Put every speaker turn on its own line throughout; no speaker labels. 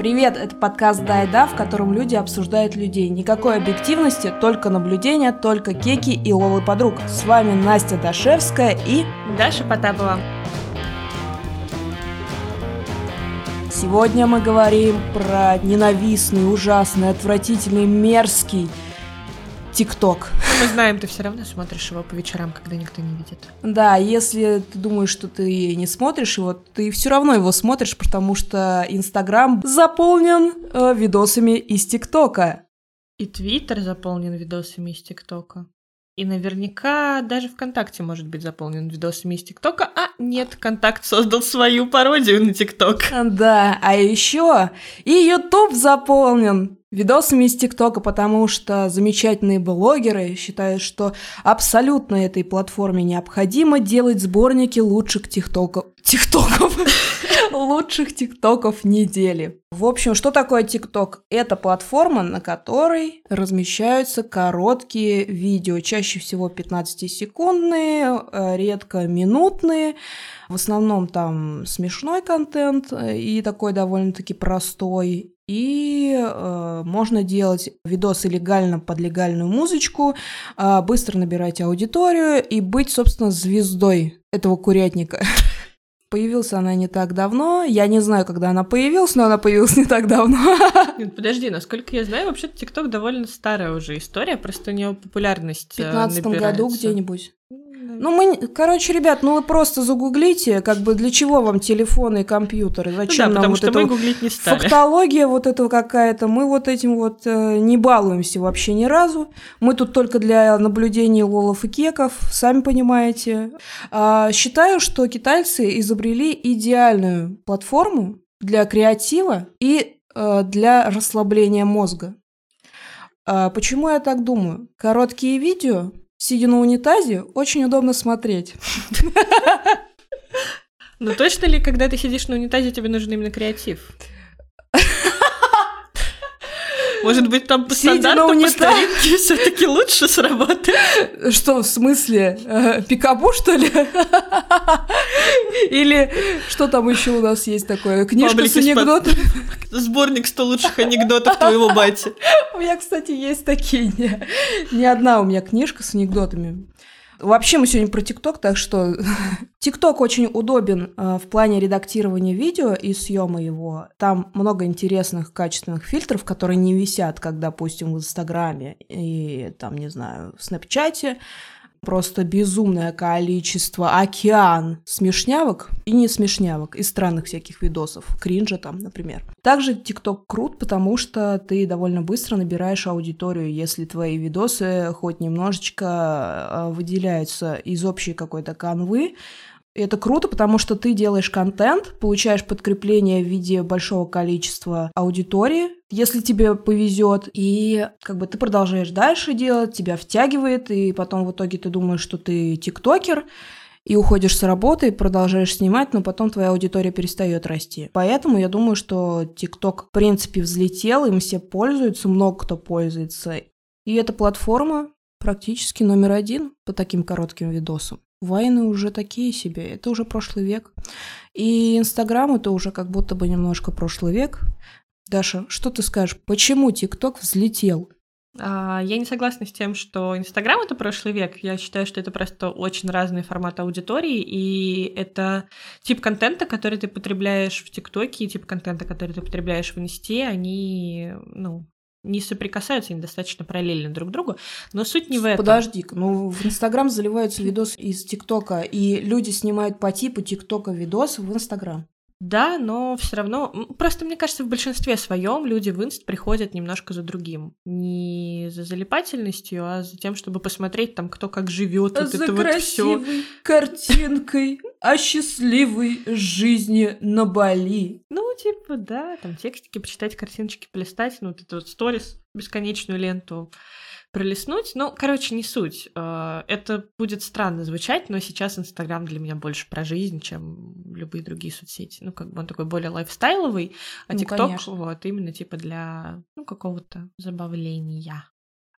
Привет, это подкаст «Да в котором люди обсуждают людей. Никакой объективности, только наблюдения, только кеки и лолы подруг. С вами Настя Дашевская и...
Даша Потапова.
Сегодня мы говорим про ненавистный, ужасный, отвратительный, мерзкий ТикТок.
Мы знаем, ты все равно смотришь его по вечерам, когда никто не видит.
Да, если ты думаешь, что ты не смотришь его, ты все равно его смотришь, потому что Инстаграм заполнен э, видосами из ТикТока.
И Твиттер заполнен видосами из ТикТока. И наверняка даже ВКонтакте может быть заполнен видосами из ТикТока, а нет, ВКонтакт создал свою пародию на ТикТок.
Да, а еще и Ютуб заполнен видосами из ТикТока, потому что замечательные блогеры считают, что абсолютно этой платформе необходимо делать сборники лучших тиктоков. Тиктоков? лучших тиктоков недели. В общем, что такое тикток? Это платформа, на которой размещаются короткие видео, чаще всего 15-секундные, э, редко минутные. В основном там смешной контент э, и такой довольно-таки простой. И э, можно делать видосы легально под легальную музычку, э, быстро набирать аудиторию и быть, собственно, звездой этого курятника. Появилась она не так давно. Я не знаю, когда она появилась, но она появилась не так давно.
Нет, подожди, насколько я знаю, вообще ТикТок довольно старая уже история, просто у него популярность
В 15 году где-нибудь. Ну, мы, короче, ребят, ну вы просто загуглите, как бы для чего вам телефоны и компьютеры, зачем
ну да,
нам
вот
это
гуглить не стали.
фактология вот этого какая-то, мы вот этим вот э, не балуемся вообще ни разу, мы тут только для наблюдений лолов и кеков, сами понимаете. А, считаю, что китайцы изобрели идеальную платформу для креатива и э, для расслабления мозга. А, почему я так думаю? Короткие видео сидя на унитазе, очень удобно смотреть.
Ну точно ли, когда ты сидишь на унитазе, тебе нужен именно креатив? Может быть, там по стандарту, по старинке все таки лучше сработает?
Что, в смысле? Э, пикабу, что ли? Или что там еще у нас есть такое? Книжка с анекдотами?
Сборник 100 лучших анекдотов твоего бати.
У меня, кстати, есть такие. Не одна у меня книжка с анекдотами. Вообще мы сегодня про ТикТок, так что ТикТок очень удобен э, в плане редактирования видео и съема его. Там много интересных качественных фильтров, которые не висят, как, допустим, в Инстаграме и там, не знаю, в Снапчате просто безумное количество, океан смешнявок и не смешнявок из странных всяких видосов, кринжа там, например. Также ТикТок крут, потому что ты довольно быстро набираешь аудиторию, если твои видосы хоть немножечко э, выделяются из общей какой-то канвы, и это круто, потому что ты делаешь контент, получаешь подкрепление в виде большого количества аудитории, если тебе повезет, и как бы ты продолжаешь дальше делать, тебя втягивает, и потом в итоге ты думаешь, что ты тиктокер, и уходишь с работы, продолжаешь снимать, но потом твоя аудитория перестает расти. Поэтому я думаю, что ТикТок в принципе взлетел, им все пользуются, много кто пользуется. И эта платформа практически номер один по таким коротким видосам. Вайны уже такие себе, это уже прошлый век. И Инстаграм это уже как будто бы немножко прошлый век. Даша, что ты скажешь, почему ТикТок взлетел?
А, я не согласна с тем, что Инстаграм это прошлый век. Я считаю, что это просто очень разный формат аудитории, и это тип контента, который ты потребляешь в ТикТоке, и тип контента, который ты потребляешь в Инсте, они, ну, не соприкасаются, они достаточно параллельны друг другу, но суть не в этом.
Подожди, ну в Инстаграм заливаются видосы из ТикТока, и люди снимают по типу ТикТока видосы в Инстаграм.
Да, но все равно, просто мне кажется, в большинстве своем люди в инст приходят немножко за другим. Не за залипательностью, а за тем, чтобы посмотреть там, кто как живет.
А
вот
за
это
красивой вот всё. картинкой о счастливой жизни на Бали.
Ну, типа, да, там текстики почитать, картиночки полистать, ну, вот это вот сторис, бесконечную ленту пролистнуть. Ну, короче, не суть. Э, это будет странно звучать, но сейчас Инстаграм для меня больше про жизнь, чем любые другие соцсети. Ну, как бы он такой более лайфстайловый, а ну, ТикТок ну, вот именно типа для ну, какого-то забавления.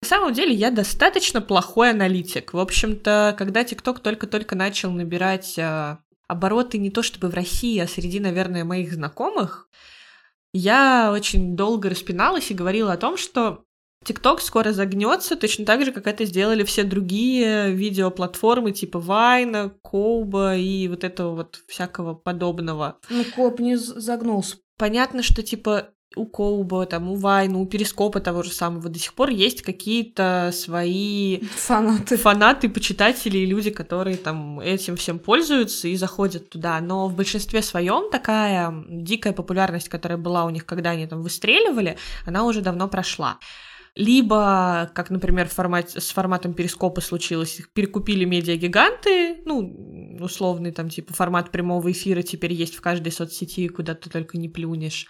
На самом деле я достаточно плохой аналитик. В общем-то, когда ТикТок только-только начал набирать э, обороты не то чтобы в России, а среди, наверное, моих знакомых, Я очень долго распиналась и говорила о том, что ТикТок скоро загнется, точно так же, как это сделали все другие видеоплатформы типа Вайна, Коуба и вот этого вот всякого подобного.
Ну, Коуп не загнулся.
Понятно, что типа у Коуба, там, у Вайна, у Перископа того же самого до сих пор есть какие-то свои
фанаты,
фанаты почитатели и люди, которые там этим всем пользуются и заходят туда. Но в большинстве своем такая дикая популярность, которая была у них, когда они там выстреливали, она уже давно прошла. Либо, как, например, в формате, с форматом перископа случилось, их перекупили медиагиганты, ну, условный там типа формат прямого эфира теперь есть в каждой соцсети, куда ты только не плюнешь.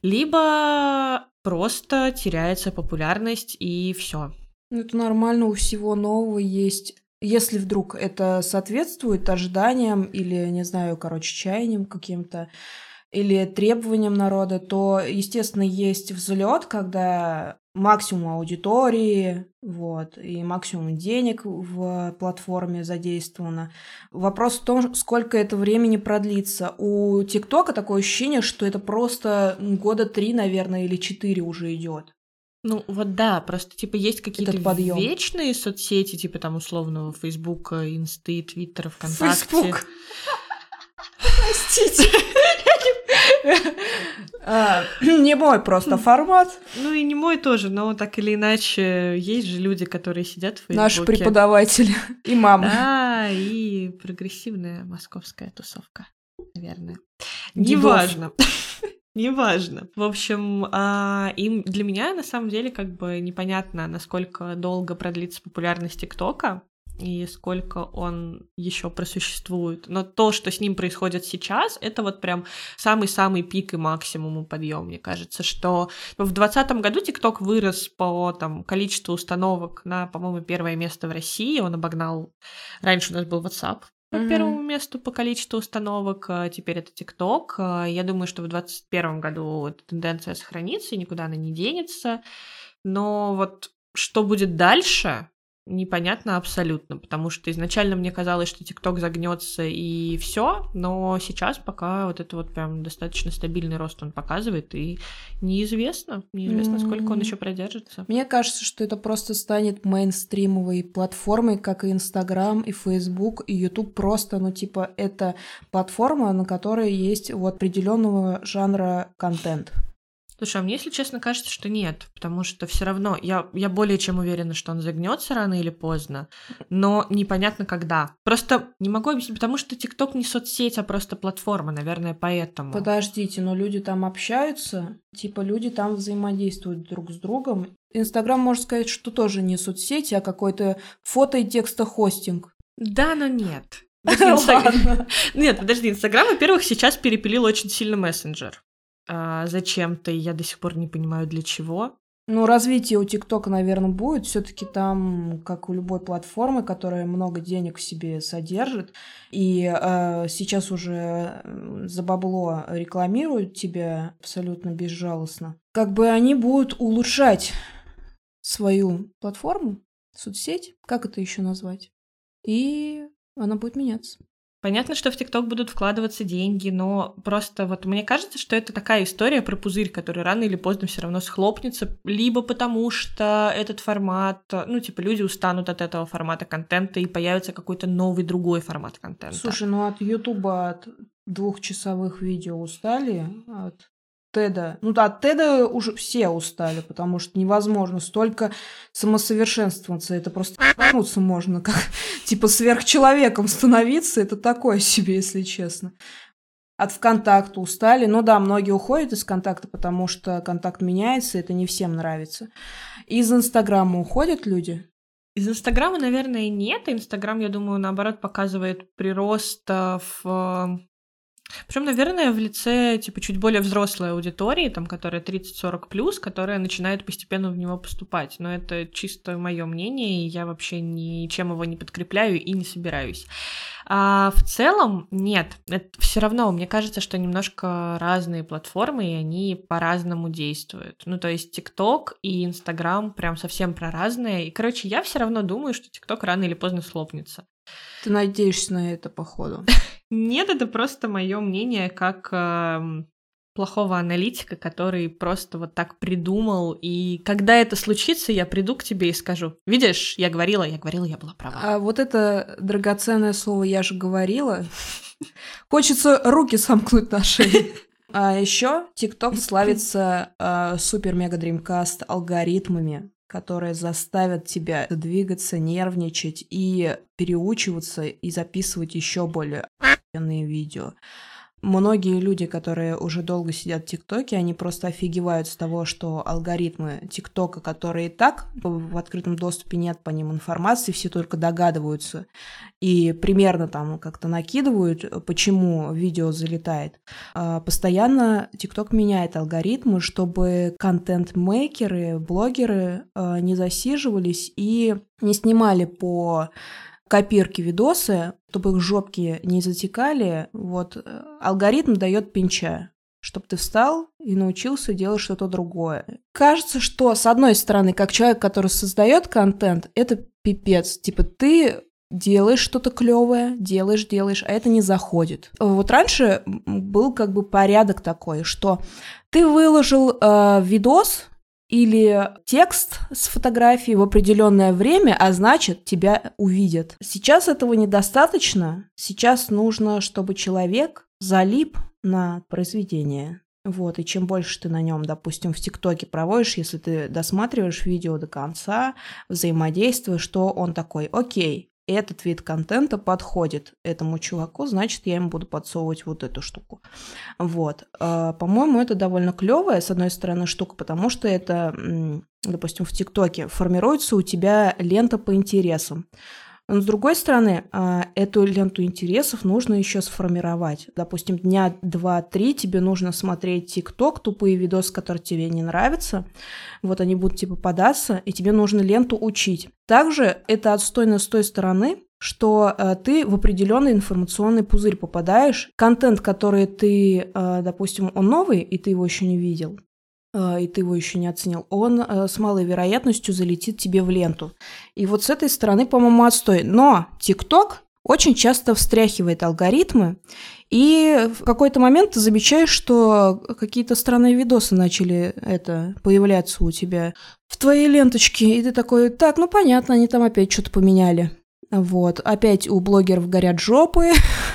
Либо просто теряется популярность и все.
Ну, это нормально, у всего нового есть если вдруг это соответствует ожиданиям или, не знаю, короче, чаяниям каким-то, или требованиям народа, то, естественно, есть взлет, когда максимум аудитории, вот, и максимум денег в платформе задействовано. Вопрос в том, сколько это времени продлится. У ТикТока такое ощущение, что это просто года три, наверное, или четыре уже идет.
Ну вот да, просто типа есть какие-то вечные соцсети, типа там условного Фейсбука, Инсты, Твиттера, ВКонтакте.
Фейсбук. Простите. А, не мой просто формат.
Ну и не мой тоже, но так или иначе есть же люди, которые сидят в Фейсбуке.
Наши преподаватели и мамы.
Да, и прогрессивная московская тусовка, наверное. Неважно. Неважно. В общем, а, им для меня на самом деле как бы непонятно, насколько долго продлится популярность ТикТока и сколько он еще просуществует. Но то, что с ним происходит сейчас, это вот прям самый-самый пик и максимум подъем. Мне кажется, что в 2020 году TikTok вырос по там, количеству установок на, по-моему, первое место в России. Он обогнал... Раньше у нас был WhatsApp, по mm-hmm. первому месту по количеству установок, а теперь это ТикТок. Я думаю, что в 2021 году эта тенденция сохранится и никуда она не денется. Но вот что будет дальше, непонятно абсолютно, потому что изначально мне казалось, что ТикТок загнется и все, но сейчас пока вот это вот прям достаточно стабильный рост он показывает, и неизвестно, неизвестно, сколько он еще продержится.
Мне кажется, что это просто станет мейнстримовой платформой, как и Инстаграм, и Фейсбук, и Ютуб просто, ну типа это платформа, на которой есть вот определенного жанра контент.
Слушай, а мне, если честно, кажется, что нет, потому что все равно я, я более чем уверена, что он загнется рано или поздно, но непонятно когда. Просто не могу объяснить, потому что ТикТок не соцсеть, а просто платформа, наверное, поэтому.
Подождите, но люди там общаются, типа люди там взаимодействуют друг с другом. Инстаграм, можно сказать, что тоже не соцсеть, а какой-то фото- и текстохостинг.
Да, но нет. Нет, подожди, Инстаграм, во-первых, сейчас перепилил очень сильно мессенджер а, зачем-то, и я до сих пор не понимаю, для чего.
Ну, развитие у ТикТока, наверное, будет. Все-таки там, как у любой платформы, которая много денег в себе содержит, и э, сейчас уже за бабло рекламируют тебя абсолютно безжалостно, как бы они будут улучшать свою платформу, соцсеть, как это еще назвать, и она будет меняться.
Понятно, что в ТикТок будут вкладываться деньги, но просто вот мне кажется, что это такая история про пузырь, который рано или поздно все равно схлопнется, либо потому что этот формат, ну, типа, люди устанут от этого формата контента и появится какой-то новый другой формат контента.
Слушай, ну от Ютуба, от двухчасовых видео устали, от Теда. Ну от Теда уже все устали, потому что невозможно столько самосовершенствоваться. Это просто ебануться можно, как типа сверхчеловеком становиться. Это такое себе, если честно. От ВКонтакта устали. Ну да, многие уходят из ВКонтакта, потому что контакт меняется, это не всем нравится. Из Инстаграма уходят люди?
Из Инстаграма, наверное, нет. Инстаграм, я думаю, наоборот, показывает прирост в причем, наверное, в лице, типа, чуть более взрослой аудитории, там, которая 30-40 плюс, которая начинает постепенно в него поступать. Но это чисто мое мнение, и я вообще ничем его не подкрепляю и не собираюсь. А в целом, нет, все равно, мне кажется, что немножко разные платформы, и они по-разному действуют. Ну, то есть TikTok и Instagram прям совсем про разные. И, короче, я все равно думаю, что TikTok рано или поздно слопнется.
Ты надеешься на это, походу?
Нет, это просто мое мнение как э, плохого аналитика, который просто вот так придумал, и когда это случится, я приду к тебе и скажу, видишь, я говорила, я говорила, я была права.
А вот это драгоценное слово «я же говорила», хочется руки сомкнуть на шее. А еще TikTok славится э, супер-мега-дримкаст алгоритмами, которые заставят тебя двигаться, нервничать и переучиваться и записывать еще более видео. Многие люди, которые уже долго сидят в ТикТоке, они просто офигевают с того, что алгоритмы ТикТока, которые и так в открытом доступе нет по ним информации, все только догадываются и примерно там как-то накидывают, почему видео залетает. А, постоянно ТикТок меняет алгоритмы, чтобы контент-мейкеры, блогеры а, не засиживались и не снимали по копирки видосы, чтобы их жопки не затекали, вот, э, алгоритм дает пинча чтобы ты встал и научился делать что-то другое. Кажется, что, с одной стороны, как человек, который создает контент, это пипец. Типа, ты делаешь что-то клевое, делаешь, делаешь, а это не заходит. Вот раньше был как бы порядок такой, что ты выложил э, видос, или текст с фотографией в определенное время, а значит, тебя увидят. Сейчас этого недостаточно. Сейчас нужно, чтобы человек залип на произведение. Вот, и чем больше ты на нем, допустим, в ТикТоке проводишь, если ты досматриваешь видео до конца, взаимодействуешь, что он такой, окей, этот вид контента подходит этому чуваку, значит, я ему буду подсовывать вот эту штуку. Вот. А, по-моему, это довольно клевая, с одной стороны, штука, потому что это, допустим, в ТикТоке формируется у тебя лента по интересам. Но с другой стороны, а, эту ленту интересов нужно еще сформировать. Допустим, дня два-три тебе нужно смотреть ТикТок, тупые видосы, которые тебе не нравятся. Вот они будут тебе попадаться, и тебе нужно ленту учить. Также это отстойно с той стороны, что э, ты в определенный информационный пузырь попадаешь. Контент, который ты, э, допустим, он новый, и ты его еще не видел, и ты его еще не оценил, он э, с малой вероятностью залетит тебе в ленту. И вот с этой стороны, по-моему, отстой. Но ТикТок очень часто встряхивает алгоритмы, и в какой-то момент ты замечаешь, что какие-то странные видосы начали это появляться у тебя в твоей ленточке, и ты такой, так, ну понятно, они там опять что-то поменяли. Вот, опять у блогеров горят жопы,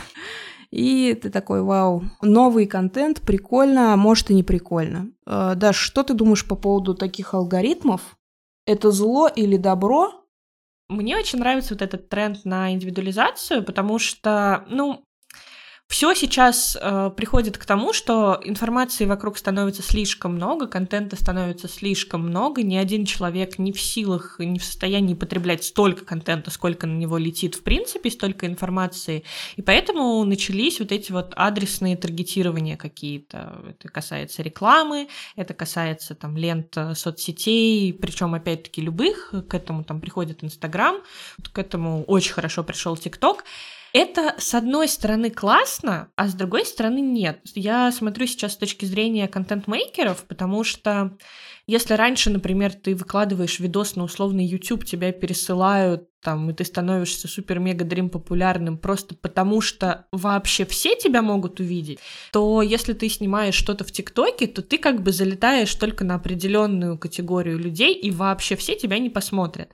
и ты такой, вау, новый контент, прикольно, а может и не прикольно. Э, Даш, что ты думаешь по поводу таких алгоритмов? Это зло или добро?
Мне очень нравится вот этот тренд на индивидуализацию, потому что, ну, все сейчас э, приходит к тому, что информации вокруг становится слишком много, контента становится слишком много, ни один человек не в силах, не в состоянии потреблять столько контента, сколько на него летит в принципе, столько информации, и поэтому начались вот эти вот адресные таргетирования какие-то. Это касается рекламы, это касается там лент э, соцсетей, причем опять-таки любых, к этому там приходит Инстаграм, к этому очень хорошо пришел ТикТок. Это, с одной стороны, классно, а с другой стороны, нет. Я смотрю сейчас с точки зрения контент-мейкеров, потому что если раньше, например, ты выкладываешь видос на условный YouTube, тебя пересылают там, и ты становишься супер-мега-дрим популярным просто потому, что вообще все тебя могут увидеть, то если ты снимаешь что-то в ТикТоке, то ты как бы залетаешь только на определенную категорию людей, и вообще все тебя не посмотрят.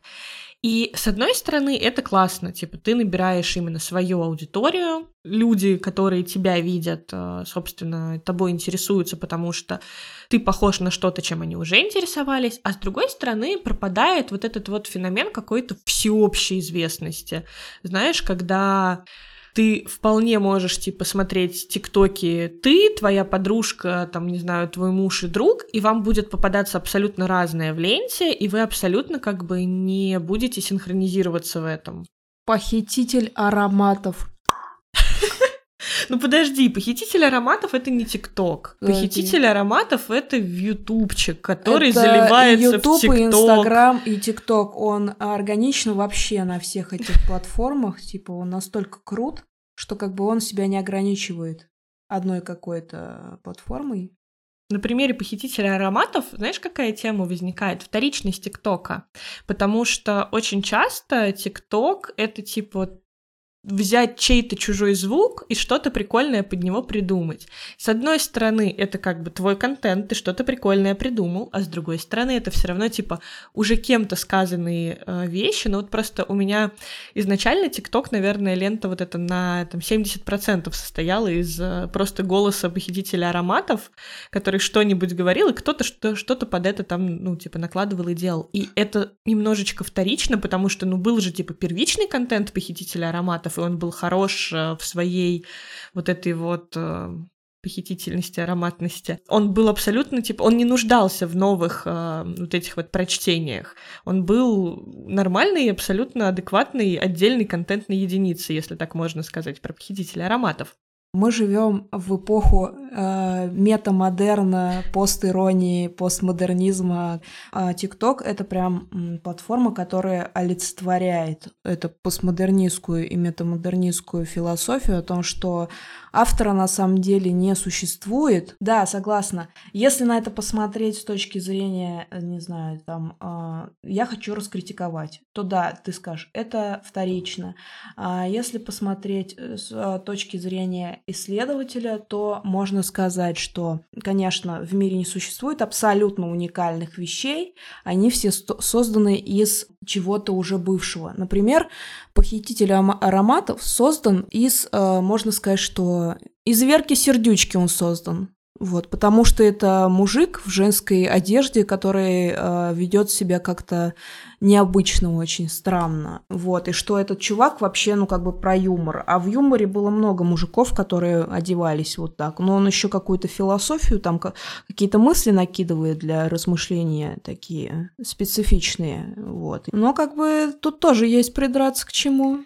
И с одной стороны, это классно, типа ты набираешь именно свою аудиторию, люди, которые тебя видят, э, собственно, тобой интересуются, потому что ты похож на что-то, чем они уже интересовались, а с другой стороны пропадает вот этот вот феномен какой-то всеобщей известности. Знаешь, когда ты вполне можешь, типа, смотреть тиктоки ты, твоя подружка, там, не знаю, твой муж и друг, и вам будет попадаться абсолютно разное в ленте, и вы абсолютно как бы не будете синхронизироваться в этом.
Похититель ароматов.
Ну подожди, похититель ароматов это не ТикТок. Похититель ароматов это ютубчик, который это заливается YouTube, в ТикТок.
и Инстаграм, и ТикТок. Он органично вообще на всех этих платформах. Типа он настолько крут, что как бы он себя не ограничивает одной какой-то платформой.
На примере похитителя ароматов, знаешь, какая тема возникает? Вторичность ТикТока. Потому что очень часто ТикТок — это типа взять чей-то чужой звук и что-то прикольное под него придумать. С одной стороны, это как бы твой контент, ты что-то прикольное придумал, а с другой стороны, это все равно типа уже кем-то сказанные э, вещи. Но вот просто у меня изначально ТикТок, наверное, лента вот эта на там, 70% состояла из э, просто голоса похитителя ароматов, который что-нибудь говорил, и кто-то что- что-то под это там, ну, типа, накладывал и делал. И это немножечко вторично, потому что, ну, был же, типа, первичный контент похитителя ароматов, и он был хорош э, в своей вот этой вот э, похитительности, ароматности. Он был абсолютно, типа, он не нуждался в новых э, вот этих вот прочтениях. Он был нормальный, абсолютно адекватный, отдельный контентной единицей, если так можно сказать, про похитителя ароматов.
Мы живем в эпоху э, метамодерна, постиронии, постмодернизма. А TikTok — это прям платформа, которая олицетворяет эту постмодернистскую и метамодернистскую философию о том, что автора на самом деле не существует. Да, согласна. Если на это посмотреть с точки зрения, э, не знаю, там, э, я хочу раскритиковать, то да, ты скажешь, это вторично. А если посмотреть э, с э, точки зрения исследователя, то можно сказать, что, конечно, в мире не существует абсолютно уникальных вещей, они все созданы из чего-то уже бывшего. Например, похититель ароматов создан из, э, можно сказать, что из Верки Сердючки он создан. Вот, потому что это мужик в женской одежде, который э, ведет себя как-то необычно, очень странно. Вот, и что этот чувак вообще, ну, как бы про юмор. А в юморе было много мужиков, которые одевались вот так. Но он еще какую-то философию, там какие-то мысли накидывает для размышления такие специфичные. Вот. Но как бы тут тоже есть придраться к чему.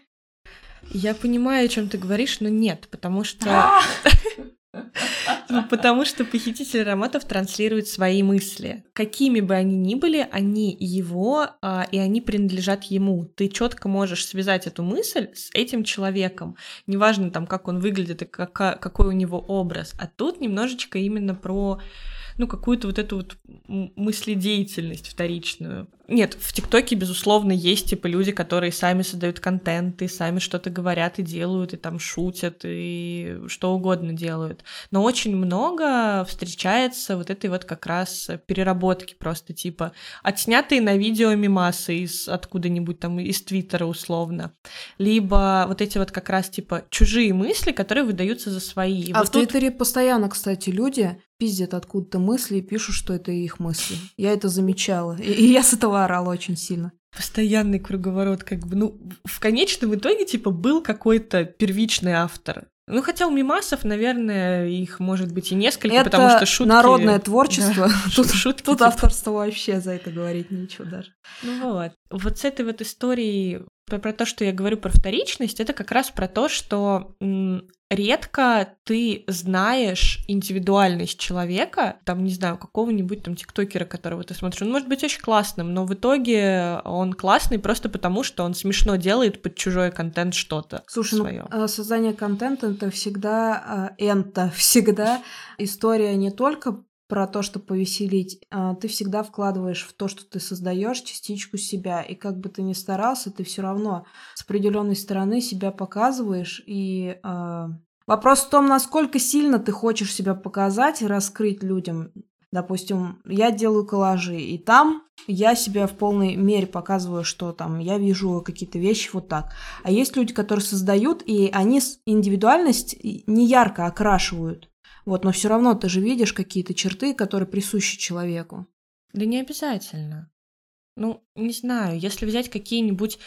Я понимаю, о чем ты говоришь, но нет, потому что... Потому что похититель ароматов транслирует свои мысли. Какими бы они ни были, они его, а, и они принадлежат ему. Ты четко можешь связать эту мысль с этим человеком. Неважно там, как он выглядит и как, какой у него образ. А тут немножечко именно про ну, какую-то вот эту вот мыследеятельность вторичную. Нет, в ТикТоке, безусловно, есть, типа, люди, которые сами создают контент, и сами что-то говорят и делают, и там шутят, и что угодно делают. Но очень много встречается вот этой вот как раз переработки просто, типа, отснятые на видео мимасы из откуда-нибудь там, из Твиттера условно. Либо вот эти вот как раз, типа, чужие мысли, которые выдаются за свои.
А
вот
в тут... Твиттере постоянно, кстати, люди пиздят откуда-то мысли и пишут, что это их мысли. Я это замечала. И, и я с этого орала очень сильно.
Постоянный круговорот, как бы, ну, в конечном итоге, типа, был какой-то первичный автор. Ну, хотя у мимасов, наверное, их может быть и несколько,
это
потому что шутки...
народное творчество.
Да, тут шутки,
тут типа... авторство вообще за это говорить ничего даже.
Ну вот. Вот с этой вот историей про, про то, что я говорю про вторичность, это как раз про то, что редко ты знаешь индивидуальность человека, там, не знаю, какого-нибудь там тиктокера, которого ты смотришь, он может быть очень классным, но в итоге он классный просто потому, что он смешно делает под чужой контент что-то
Слушай,
свое.
Ну, создание контента это всегда, а, это всегда история не только про то, что повеселить, а, ты всегда вкладываешь в то, что ты создаешь, частичку себя. И как бы ты ни старался, ты все равно с определенной стороны себя показываешь. И э, вопрос в том, насколько сильно ты хочешь себя показать и раскрыть людям. Допустим, я делаю коллажи, и там я себя в полной мере показываю, что там я вижу какие-то вещи вот так. А есть люди, которые создают, и они индивидуальность не ярко окрашивают. Вот, но все равно ты же видишь какие-то черты, которые присущи человеку.
Да не обязательно. Ну, не знаю, если взять какие-нибудь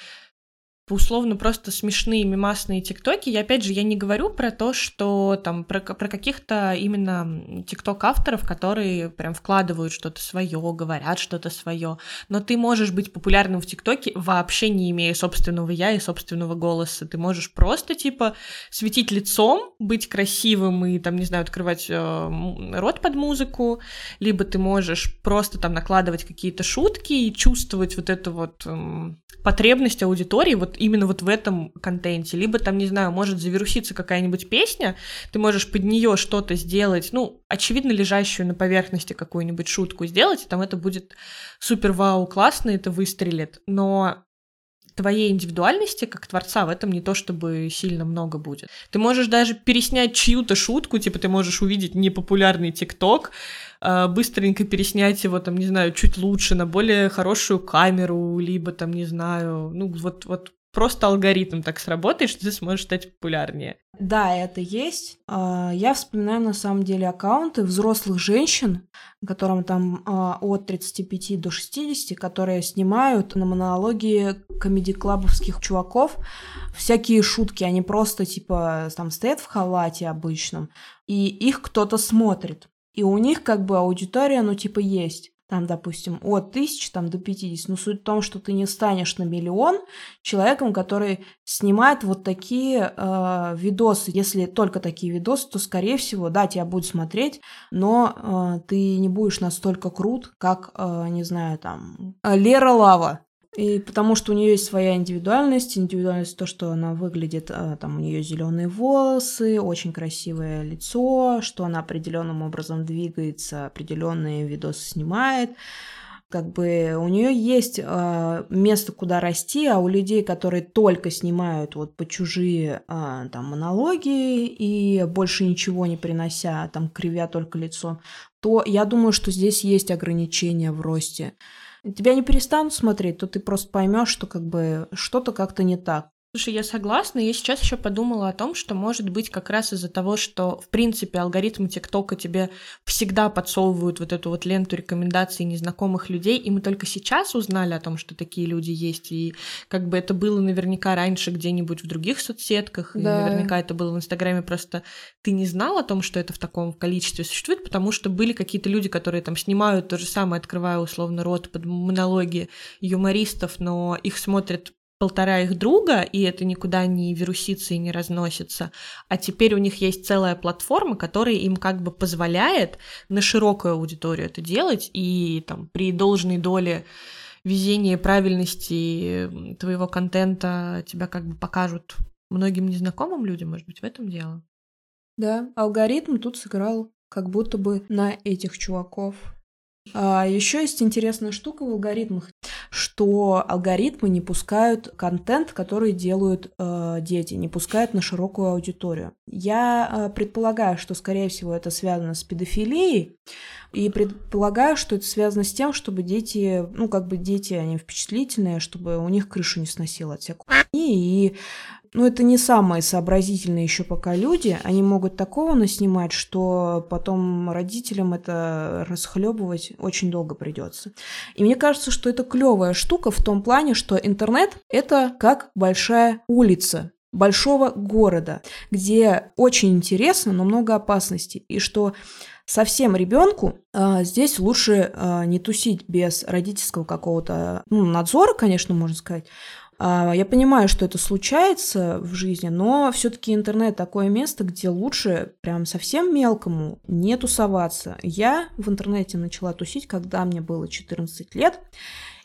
условно просто смешные мимасные тиктоки. Я опять же, я не говорю про то, что там про, про каких-то именно тикток-авторов, которые прям вкладывают что-то свое, говорят что-то свое. Но ты можешь быть популярным в тиктоке вообще не имея собственного я и собственного голоса. Ты можешь просто типа светить лицом, быть красивым и там, не знаю, открывать э, рот под музыку, либо ты можешь просто там накладывать какие-то шутки и чувствовать вот эту вот э, потребность аудитории вот именно вот в этом контенте. Либо там, не знаю, может завируситься какая-нибудь песня, ты можешь под нее что-то сделать, ну, очевидно, лежащую на поверхности какую-нибудь шутку сделать, и там это будет супер вау, классно, это выстрелит. Но твоей индивидуальности как творца в этом не то чтобы сильно много будет. Ты можешь даже переснять чью-то шутку, типа ты можешь увидеть непопулярный ТикТок, э, быстренько переснять его, там, не знаю, чуть лучше, на более хорошую камеру, либо там, не знаю, ну вот, вот просто алгоритм так сработает, что ты сможешь стать популярнее.
Да, это есть. А, я вспоминаю на самом деле аккаунты взрослых женщин, которым там а, от 35 до 60, которые снимают на монологи комедий-клабовских чуваков всякие шутки. Они просто типа там стоят в халате обычном, и их кто-то смотрит. И у них как бы аудитория, ну типа есть там, допустим, от тысячи там, до 50. Но суть в том, что ты не станешь на миллион человеком, который снимает вот такие э, видосы. Если только такие видосы, то, скорее всего, да, тебя будут смотреть, но э, ты не будешь настолько крут, как, э, не знаю, там, Лера Лава. И потому что у нее есть своя индивидуальность, индивидуальность то, что она выглядит, а, там у нее зеленые волосы, очень красивое лицо, что она определенным образом двигается, определенные видосы снимает. Как бы у нее есть э, место, куда расти, а у людей, которые только снимают вот по чужие э, там монологи и больше ничего не принося, там кривя только лицо, то я думаю, что здесь есть ограничения в росте тебя не перестанут смотреть, то ты просто поймешь, что как бы что-то как-то не так.
Слушай, я согласна. Я сейчас еще подумала о том, что может быть как раз из-за того, что в принципе алгоритмы ТикТока тебе всегда подсовывают вот эту вот ленту рекомендаций незнакомых людей, и мы только сейчас узнали о том, что такие люди есть, и как бы это было наверняка раньше где-нибудь в других соцсетках, да. и наверняка это было в Инстаграме, просто ты не знал о том, что это в таком количестве существует, потому что были какие-то люди, которые там снимают то же самое, открывая условно рот под монологи юмористов, но их смотрят полтора их друга, и это никуда не вирусится и не разносится. А теперь у них есть целая платформа, которая им как бы позволяет на широкую аудиторию это делать, и там при должной доле везения и правильности твоего контента тебя как бы покажут многим незнакомым людям, может быть, в этом дело.
Да, алгоритм тут сыграл как будто бы на этих чуваков. А еще есть интересная штука в алгоритмах что алгоритмы не пускают контент, который делают э, дети, не пускают на широкую аудиторию. Я э, предполагаю, что, скорее всего, это связано с педофилией, и предполагаю, что это связано с тем, чтобы дети, ну, как бы дети, они впечатлительные, чтобы у них крышу не сносило от всякой и ну, это не самые сообразительные еще пока люди. Они могут такого наснимать, что потом родителям это расхлебывать очень долго придется. И мне кажется, что это клевая штука в том плане, что интернет это как большая улица большого города, где очень интересно, но много опасностей. И что совсем ребенку э, здесь лучше э, не тусить без родительского какого-то ну, надзора, конечно, можно сказать, а, я понимаю, что это случается в жизни, но все-таки интернет такое место, где лучше прям совсем мелкому не тусоваться. Я в интернете начала тусить, когда мне было 14 лет.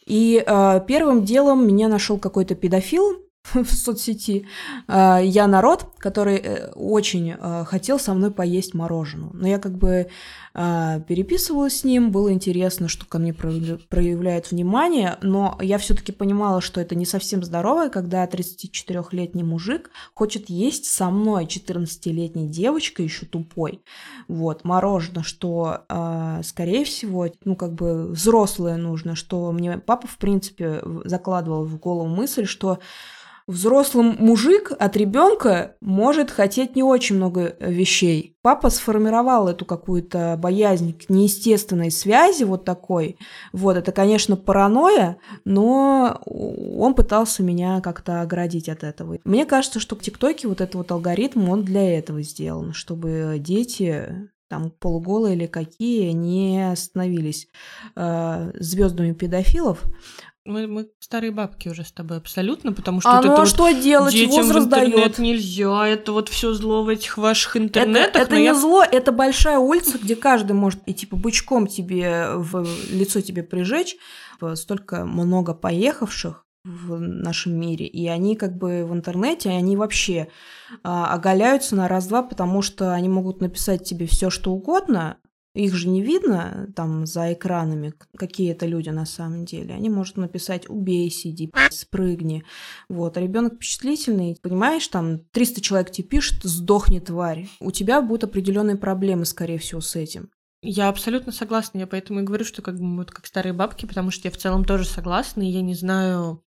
И э, первым делом меня нашел какой-то педофил, в соцсети. А, я народ, который э, очень э, хотел со мной поесть мороженое. Но я как бы переписывалась с ним, было интересно, что ко мне проявляют внимание, но я все-таки понимала, что это не совсем здоровое, когда 34-летний мужик хочет есть со мной 14-летней девочкой, еще тупой, вот, мороженое, что, скорее всего, ну, как бы взрослое нужно, что мне папа, в принципе, закладывал в голову мысль, что Взрослый мужик от ребенка может хотеть не очень много э, вещей. Папа сформировал эту какую-то боязнь к неестественной связи вот такой. Вот, это, конечно, паранойя, но он пытался меня как-то оградить от этого. Мне кажется, что в ТикТоке вот этот вот алгоритм, он для этого сделан, чтобы дети там полуголые или какие, не становились э, звездами педофилов,
мы, мы старые бабки уже с тобой абсолютно, потому что
а
вот
ну
это
а что делать?
детям
Возраст
в интернет
дает.
нельзя, это вот все зло в этих ваших интернетах.
Это, это не я... зло, это большая улица, где каждый может и типа бычком тебе в лицо тебе прижечь. Столько много поехавших в нашем мире, и они как бы в интернете, они вообще а, оголяются на раз-два, потому что они могут написать тебе все что угодно, их же не видно там за экранами, какие это люди на самом деле. Они могут написать «убей, сиди, спрыгни». Вот. А ребенок впечатлительный, понимаешь, там 300 человек тебе пишет «сдохни, тварь». У тебя будут определенные проблемы, скорее всего, с этим.
Я абсолютно согласна, я поэтому и говорю, что как бы вот как старые бабки, потому что я в целом тоже согласна, и я не знаю,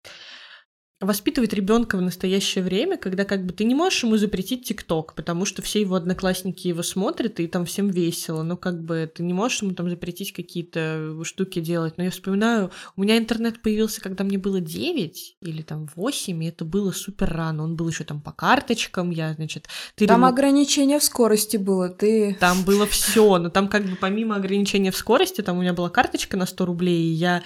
воспитывать ребенка в настоящее время, когда как бы ты не можешь ему запретить ТикТок, потому что все его одноклассники его смотрят, и там всем весело, но как бы ты не можешь ему там запретить какие-то штуки делать. Но я вспоминаю, у меня интернет появился, когда мне было 9 или там 8, и это было супер рано. Он был еще там по карточкам, я, значит...
Тырила... Там ограничение в скорости было, ты...
Там было все, но там как бы помимо ограничения в скорости, там у меня была карточка на 100 рублей, и я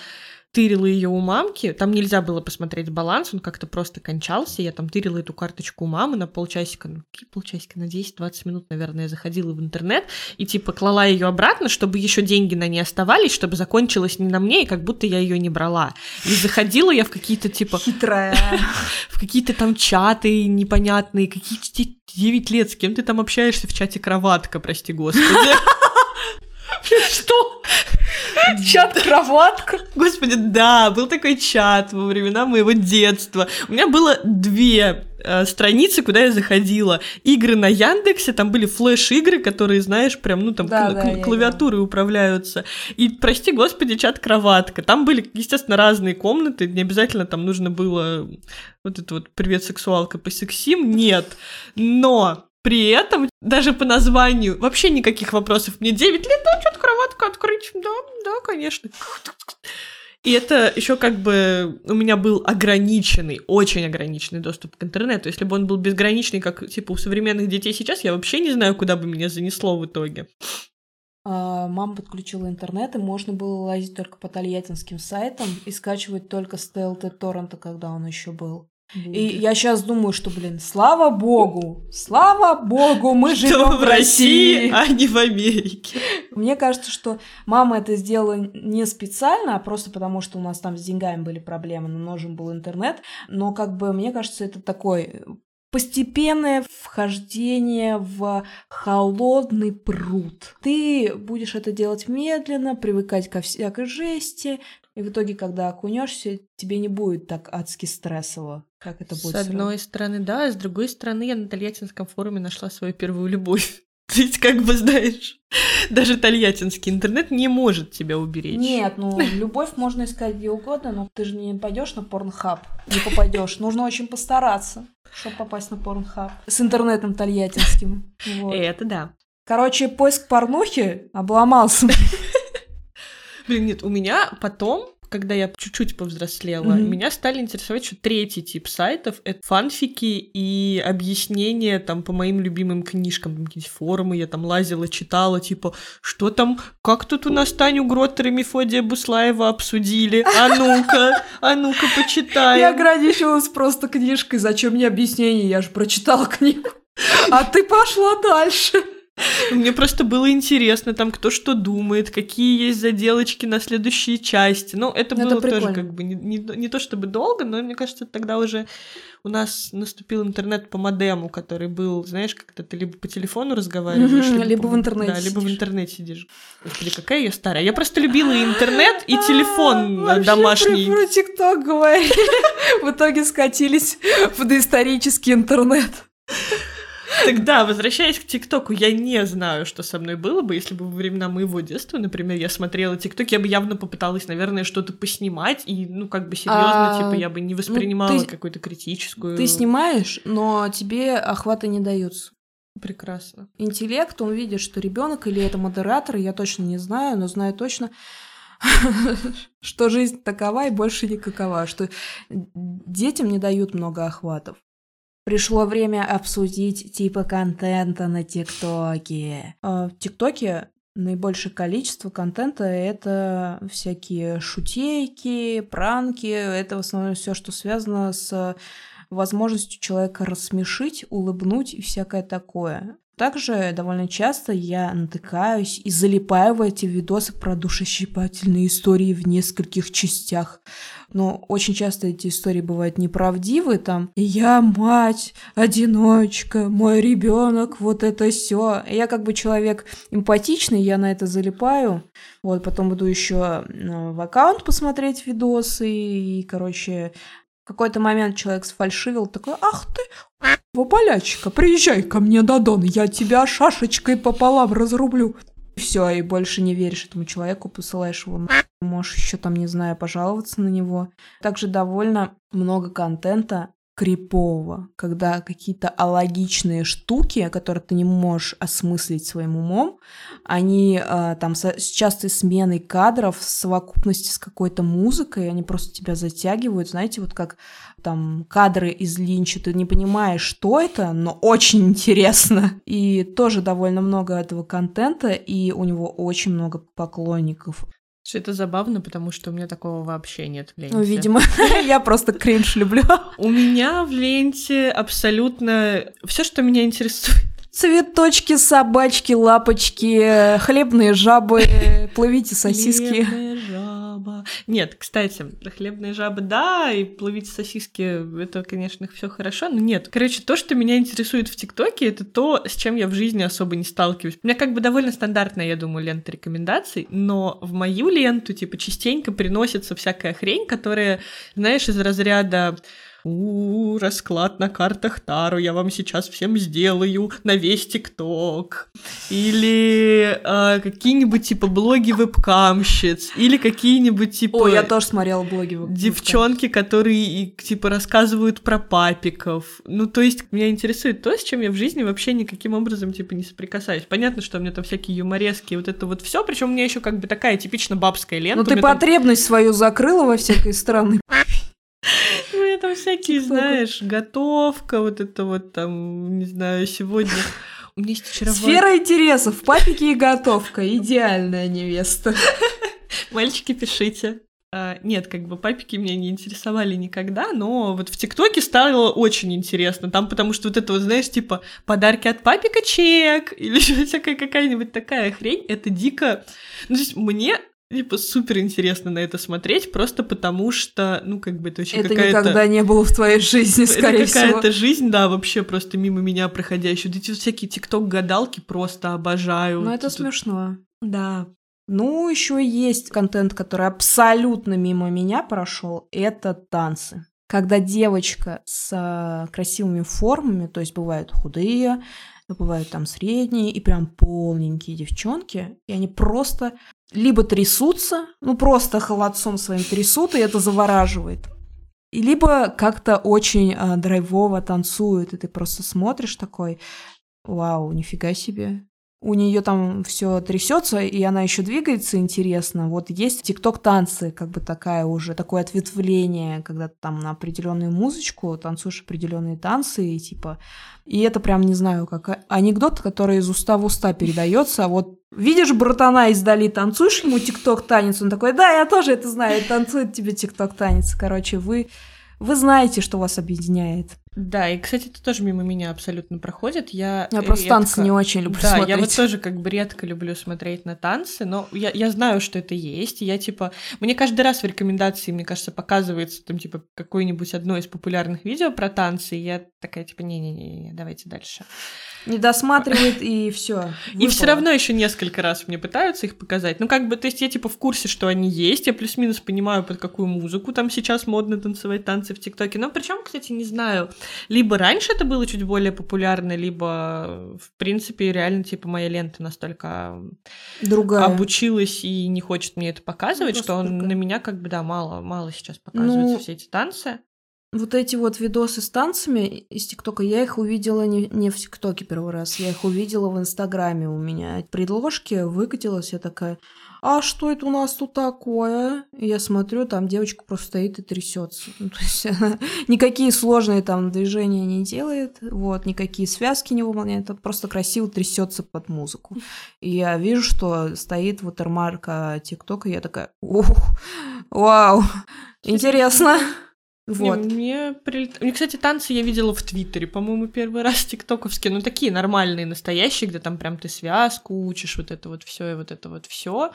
тырила ее у мамки. Там нельзя было посмотреть баланс, он как-то просто кончался. Я там тырила эту карточку у мамы на полчасика, ну какие полчасика, на 10-20 минут, наверное, я заходила в интернет и типа клала ее обратно, чтобы еще деньги на ней оставались, чтобы закончилось не на мне, и как будто я ее не брала. И заходила я в какие-то типа...
Хитрая.
В какие-то там чаты непонятные, какие-то 9 лет, с кем ты там общаешься в чате кроватка, прости господи.
Что? Чат-кроватка?
Господи, да, был такой чат во времена моего детства. У меня было две э, страницы, куда я заходила. Игры на Яндексе, там были флеш-игры, которые, знаешь, прям, ну, там да, кл- да, клавиатуры управляются. И, прости господи, чат-кроватка. Там были, естественно, разные комнаты, не обязательно там нужно было вот это вот «Привет, сексуалка, посексим», нет. Но при этом, даже по названию, вообще никаких вопросов. Мне 9 лет, да, что-то кроватка открыть. Да, да, конечно. И это еще как бы у меня был ограниченный, очень ограниченный доступ к интернету. Если бы он был безграничный, как типа у современных детей сейчас, я вообще не знаю, куда бы меня занесло в итоге.
А, мама подключила интернет, и можно было лазить только по тольяттинским сайтам и скачивать только с TLT торрента, когда он еще был. И я сейчас думаю, что, блин, слава богу, слава богу, мы живем в России,
а не в Америке.
Мне кажется, что мама это сделала не специально, а просто потому, что у нас там с деньгами были проблемы, но нужен был интернет. Но как бы мне кажется, это такой постепенное вхождение в холодный пруд. Ты будешь это делать медленно, привыкать ко всякой жести, и в итоге, когда окунешься, тебе не будет так адски стрессово, как это будет.
С одной стороны, да, а с другой стороны, я на Тольяттинском форуме нашла свою первую любовь. То есть, как бы знаешь, даже тольяттинский интернет не может тебя уберечь.
Нет, ну любовь можно искать где угодно, но ты же не пойдешь на порнхаб, не попадешь. Нужно очень постараться, чтобы попасть на порнхаб с интернетом тольяттинским.
Вот. Это да.
Короче, поиск порнухи обломался.
Блин, нет, у меня потом когда я чуть-чуть повзрослела, mm-hmm. меня стали интересовать еще третий тип сайтов. Это фанфики и объяснения там по моим любимым книжкам, там какие-то форумы, я там лазила, читала, типа, что там, как тут у нас Таню Гроттер и Мефодия Буслаева обсудили? А ну-ка, а ну-ка, почитай.
Я ограничивалась просто книжкой, зачем мне объяснение, я же прочитала книгу. А ты пошла дальше.
Мне просто было интересно, там, кто что думает, какие есть заделочки на следующие части. Ну, это ну, было это тоже как бы не, не, не то чтобы долго, но мне кажется, тогда уже у нас наступил интернет по модему, который был, знаешь, как-то ты либо по телефону разговариваешь,
либо, либо в интернете
Да, либо в интернете сидишь. Господи, какая я старая. Я просто любила интернет и телефон а, домашний.
про ТикТок говорили. В итоге скатились в доисторический интернет.
Тогда, возвращаясь к ТикТоку, я не знаю, что со мной было бы, если бы во времена моего детства, например, я смотрела ТикТок, я бы явно попыталась, наверное, что-то поснимать, и, ну, как бы серьезно, а, типа, я бы не ну, воспринимала ну, какую-то критическую.
Ты снимаешь, но тебе охваты не даются.
Прекрасно.
Интеллект, он видит, что ребенок или это модератор, я точно не знаю, но знаю точно, что жизнь такова и больше никакова, что детям не дают много охватов. Пришло время обсудить типы контента на ТикТоке. А, в ТикТоке наибольшее количество контента это всякие шутейки, пранки. Это в основном все, что связано с возможностью человека рассмешить, улыбнуть и всякое такое. Также довольно часто я натыкаюсь и залипаю в эти видосы про душещипательные истории в нескольких частях. Но очень часто эти истории бывают неправдивы, там «я мать, одиночка, мой ребенок, вот это все. Я как бы человек эмпатичный, я на это залипаю. Вот, потом иду еще в аккаунт посмотреть видосы, и, короче, какой-то момент человек сфальшивил, такой, ах ты, во полячка, приезжай ко мне на Дон, я тебя шашечкой пополам разрублю. Все, и больше не веришь этому человеку, посылаешь его можешь еще там, не знаю, пожаловаться на него. Также довольно много контента крипового, когда какие-то алогичные штуки, которые ты не можешь осмыслить своим умом, они э, там с, с частой сменой кадров в совокупности с какой-то музыкой, они просто тебя затягивают, знаете, вот как там кадры из Линча, ты не понимаешь, что это, но очень интересно. И тоже довольно много этого контента, и у него очень много поклонников.
Это забавно, потому что у меня такого вообще нет в ленте.
Ну, видимо, я просто кринж люблю.
У меня в ленте абсолютно все, что меня интересует.
Цветочки, собачки, лапочки, хлебные жабы, плывите сосиски.
Хлебные жаба. Нет, кстати, хлебные жабы, да, и плывите сосиски, это, конечно, все хорошо, но нет. Короче, то, что меня интересует в ТикТоке, это то, с чем я в жизни особо не сталкиваюсь. У меня как бы довольно стандартная, я думаю, лента рекомендаций, но в мою ленту, типа, частенько приносится всякая хрень, которая, знаешь, из разряда у, расклад на картах Тару я вам сейчас всем сделаю на весь ТикТок. Или э, какие-нибудь типа блоги вебкамщиц. Или какие-нибудь типа...
О, я тоже смотрела блоги
вебкамщиц. Девчонки, которые типа рассказывают про папиков. Ну, то есть меня интересует то, с чем я в жизни вообще никаким образом типа не соприкасаюсь. Понятно, что у меня там всякие юморески, вот это вот все, причем у меня еще как бы такая типично бабская лента.
Ну, ты потребность там... свою закрыла во всякой
меня там всякие, знаешь, готовка, вот это вот там, не знаю, сегодня... У меня есть очарование.
Сфера интересов, папики и готовка. Идеальная невеста.
Мальчики, пишите. А, нет, как бы папики меня не интересовали никогда, но вот в ТикТоке стало очень интересно. Там потому что вот это вот, знаешь, типа подарки от папика чек или всякая какая-нибудь такая хрень, это дико... Ну, то есть мне типа супер интересно на это смотреть, просто потому что, ну, как бы это очень
это
какая-то...
никогда не было в твоей жизни, скорее
это какая-то жизнь, да, вообще просто мимо меня проходящая. Вот эти всякие тикток-гадалки просто обожаю.
Ну, это Тут... смешно.
Да.
Ну, еще есть контент, который абсолютно мимо меня прошел, это танцы. Когда девочка с а, красивыми формами, то есть бывают худые, бывают там средние и прям полненькие девчонки, и они просто либо трясутся, ну просто холодцом своим трясут, и это завораживает. Либо как-то очень а, драйвово танцуют, и ты просто смотришь такой, вау, нифига себе. У нее там все трясется, и она еще двигается интересно. Вот есть тикток танцы, как бы такая уже, такое ответвление, когда ты там на определенную музычку танцуешь определенные танцы, и типа. И это прям не знаю, как анекдот, который из уста в уста передается. А вот Видишь братана издали, танцуешь ему тикток танец, он такой, да, я тоже это знаю, танцует тебе тикток танец. Короче, вы, вы знаете, что вас объединяет.
Да, и, кстати, это тоже мимо меня абсолютно проходит. Я,
я просто редко... танцы не очень люблю
да,
смотреть.
я вот тоже как бы редко люблю смотреть на танцы, но я, я знаю, что это есть, и я типа... Мне каждый раз в рекомендации, мне кажется, показывается там типа какое-нибудь одно из популярных видео про танцы, и я такая типа, не-не-не, давайте дальше
не досматривает и все.
И все равно еще несколько раз мне пытаются их показать. Ну, как бы, то есть я типа в курсе, что они есть, я плюс-минус понимаю, под какую музыку там сейчас модно танцевать танцы в ТикТоке. Но причем, кстати, не знаю, либо раньше это было чуть более популярно, либо, в принципе, реально, типа, моя лента настолько
другая
обучилась и не хочет мне это показывать, ну, что он на меня как бы, да, мало, мало сейчас показываются ну, все эти танцы.
Вот эти вот видосы с танцами из ТикТока, я их увидела не, не в ТикТоке первый раз, я их увидела в Инстаграме у меня. Предложки выкатилась, я такая, а что это у нас тут такое? И я смотрю, там девочка просто стоит и трясется. Ну, то есть она никакие сложные там движения не делает, вот, никакие связки не выполняет, это просто красиво трясется под музыку. И я вижу, что стоит watermark ТикТока, и я такая, ух, вау, интересно. Вот.
Не, мне, прилет... мне, кстати, танцы я видела в Твиттере, по-моему, первый раз тиктоковские, ну такие нормальные, настоящие, где там прям ты связку учишь, вот это вот все и вот это вот все.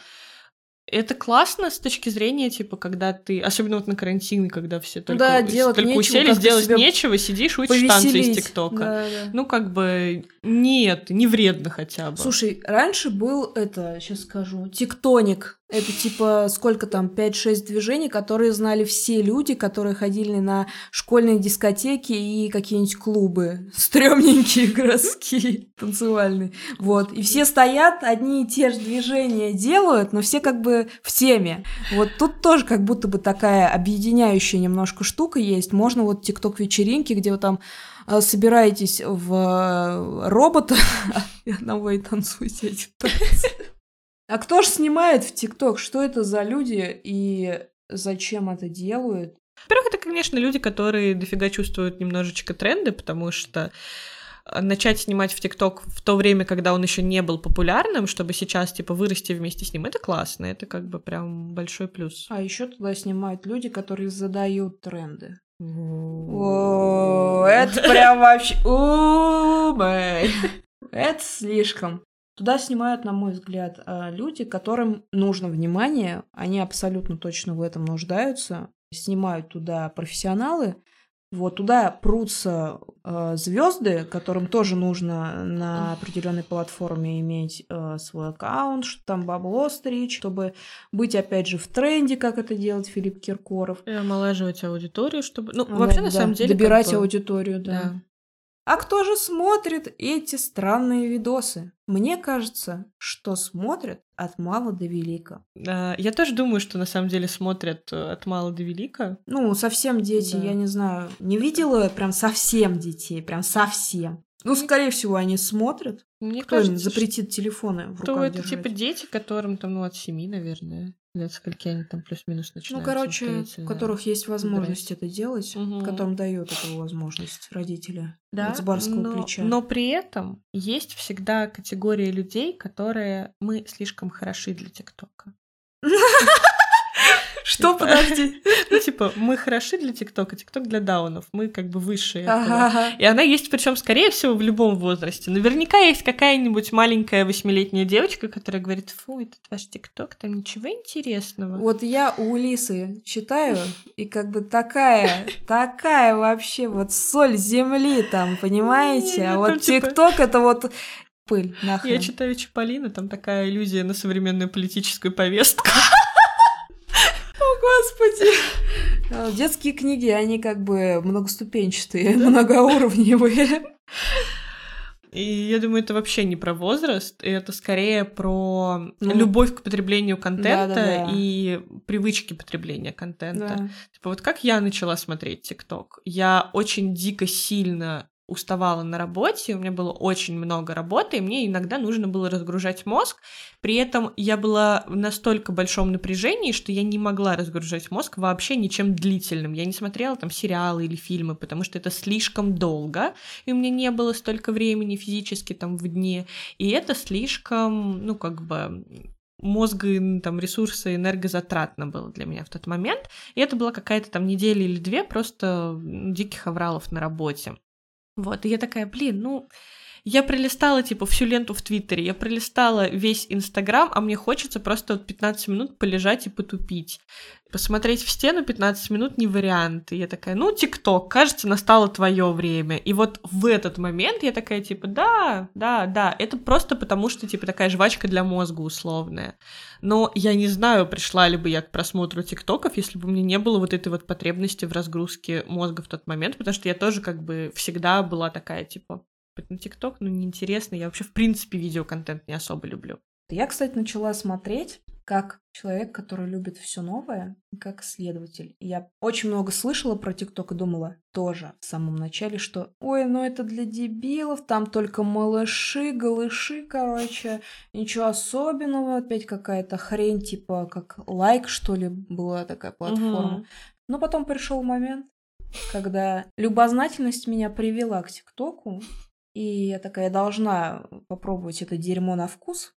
Это классно с точки зрения, типа, когда ты, особенно вот на карантин, когда все только,
да, делать
только
нечего,
усели,
как-то
сделать
себя
нечего, сидишь, учишь танцы из. ТикТока.
Да, да.
Ну, как бы, нет, не вредно хотя бы.
Слушай, раньше был это, сейчас скажу, тектоник. Это типа сколько там, 5-6 движений, которые знали все люди, которые ходили на школьные дискотеки и какие-нибудь клубы. Стрёмненькие городские, танцевальные. Вот. И все стоят, одни и те же движения делают, но все как бы в теме. Вот тут тоже как будто бы такая объединяющая немножко штука есть. Можно вот тикток-вечеринки, где вы там э, собираетесь в э, робота одного и танцуете эти танцы. А кто же снимает в ТикТок? Что это за люди и зачем это делают?
Во-первых, это, конечно, люди, которые дофига чувствуют немножечко тренды, потому что э, начать снимать в ТикТок в то время, когда он еще не был популярным, чтобы сейчас, типа, вырасти вместе с ним, это классно, это как бы прям большой плюс.
А еще туда снимают люди, которые задают тренды. О, это прям вообще... Это слишком. Туда снимают, на мой взгляд, а, люди, которым нужно внимание, они абсолютно точно в этом нуждаются. Снимают туда профессионалы, вот туда прутся звезды, которым тоже нужно на определенной платформе иметь э, свой аккаунт, что там бабло стричь, чтобы быть опять же в тренде, как это делает Филипп Киркоров.
И омолаживать аудиторию, чтобы... Ну,
А,
вообще,
да,
на самом деле... как
добирать
бы-
аудиторию, да.
Да.
А кто же смотрит эти странные видосы? Мне кажется, что смотрят от мала до велика.
А, Я тоже думаю, что на самом деле смотрят э, от мала до велика.
Ну, совсем дети,
Да.
я не знаю. Не видела прям совсем детей, прям совсем. Ну, скорее всего, они смотрят.
Мне
Кто им
кажется,
запретит телефоны в руках
это
держать?
типа дети, которым там, ну, от семи, наверное. Лет скольки они там плюс-минус
Ну,
начинают
короче, у которых есть возможность это делать,
Мгм.
которым дают эту возможность родители.
Да,
Вот с барского
но,
плеча.
но при этом есть всегда категория людей, которые мы слишком хороши для ТикТока.
Что,
типа-
подожди?
Ну, типа, мы хороши для ТикТока, ТикТок для даунов, мы как бы выше этого.
Ага.
И она есть, причем, скорее всего, в любом возрасте. Наверняка есть какая-нибудь маленькая восьмилетняя девочка, которая говорит, фу, этот ваш ТикТок, там ничего интересного.
Вот я у Лисы читаю, и как бы такая, такая вообще вот соль земли там, понимаете?
Не,
А
ну
вот
типа-
ТикТок это вот пыль нахрен.
Я читаю Чаполина, там такая иллюзия на современную политическую повестку.
Господи! А, Детские книги, они как бы многоступенчатые, многоуровневые.
И я думаю, это вообще не про возраст, это скорее про
Ну.
любовь к потреблению контента
Да-да-да.
и привычки потребления контента.
Да.
Типа вот как я начала смотреть ТикТок? Я очень дико сильно уставала на работе, у меня было очень много работы, и мне иногда нужно было разгружать мозг. При этом я была в настолько большом напряжении, что я не могла разгружать мозг вообще ничем длительным. Я не смотрела там сериалы или фильмы, потому что это слишком долго, и у меня не было столько времени физически там в дне, и это слишком, ну, как бы мозга, м, там, ресурсы энергозатратно было для меня в тот момент. И это была какая-то там неделя или две просто диких авралов на работе. Вот, и я такая, блин, ну, я пролистала, типа, всю ленту в Твиттере, я пролистала весь Инстаграм, а мне хочется просто вот 15 минут полежать и потупить. Посмотреть в стену 15 минут не вариант. И я такая, ну, ТикТок, кажется, настало твое время. И вот в этот момент я такая, типа, да, да, да, это просто потому, что, типа, такая жвачка для мозга условная. Но я не знаю, пришла ли бы я к просмотру ТикТоков, если бы у меня не было вот этой вот потребности в разгрузке мозга в тот момент, потому что я тоже как бы всегда была такая, типа, на ТикТок, ну, неинтересно, я вообще, в принципе, видеоконтент не особо люблю.
Я, кстати, начала смотреть как человек, который любит все новое, как исследователь. И Я очень много слышала про ТикТок и думала тоже в самом начале, что ой, ну это для дебилов, там только малыши, голыши, короче, ничего особенного, опять какая-то хрень, типа как лайк, что ли, была такая платформа.
Мгм.
Но потом пришел момент, когда любознательность меня привела к ТикТоку, и я такая, должна попробовать это дерьмо на вкус.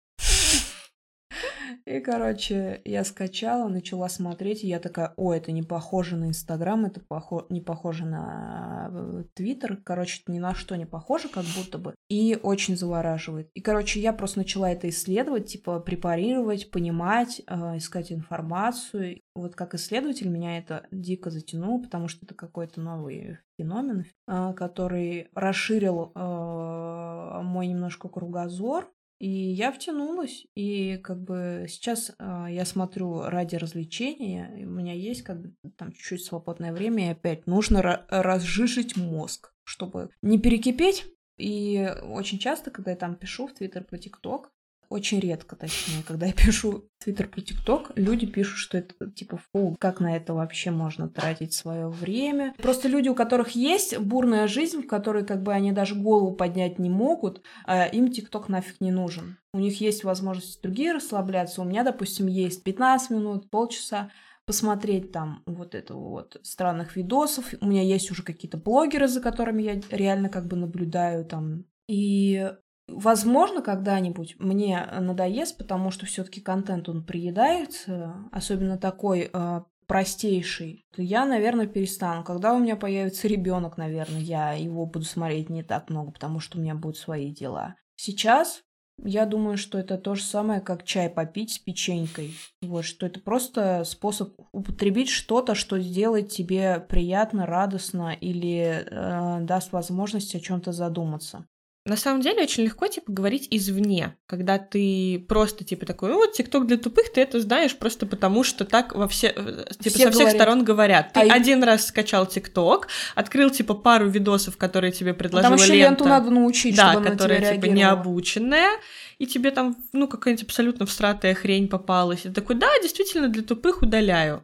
И, короче, я скачала, начала смотреть, я такая, о, это не похоже на Инстаграм, это похо... не похоже на э, Твиттер, короче, ни на что не похоже, как будто бы, и очень завораживает. И, короче, я просто начала это исследовать, типа, препарировать, понимать, э, искать информацию. Вот как исследователь меня это дико затянуло, потому что это какой-то новый феномен, э, который расширил э, мой немножко кругозор, и я втянулась, и как бы сейчас э, я смотрю ради развлечения, у меня есть как бы там чуть-чуть свободное время, и опять нужно разжижить мозг, чтобы не перекипеть. И очень часто, когда я там пишу в Твиттер про ТикТок, очень редко, точнее, когда я пишу Твиттер про ТикТок, люди пишут, что это типа фу, как на это вообще можно тратить свое время. Просто люди, у которых есть бурная жизнь, в которой как бы они даже голову поднять не могут, а им ТикТок нафиг не нужен. У них есть возможность другие расслабляться. У меня, допустим, есть 15 минут, полчаса посмотреть там вот это вот странных видосов. У меня есть уже какие-то блогеры, за которыми я реально как бы наблюдаю там. И Возможно, когда-нибудь мне надоест, потому что все-таки контент он приедается, особенно такой э, простейший, то я, наверное, перестану. Когда у меня появится ребенок, наверное, я его буду смотреть не так много, потому что у меня будут свои дела. Сейчас я думаю, что это то же самое, как чай попить с печенькой. Вот, что это просто способ употребить что-то, что сделает тебе приятно, радостно или э, даст возможность о чем-то задуматься.
На самом деле очень легко, типа, говорить извне, когда ты просто, типа, такой, ну вот, ТикТок для тупых, ты это знаешь просто потому, что так во все, э, типа, все со всех говорят. сторон говорят. Ты а один и... раз скачал ТикТок, открыл, типа, пару видосов, которые тебе предложила Там еще лента.
ленту надо научить,
да, чтобы которая, типа, необученная, и тебе там, ну, какая-нибудь абсолютно всратая хрень попалась. И ты такой, да, действительно, для тупых удаляю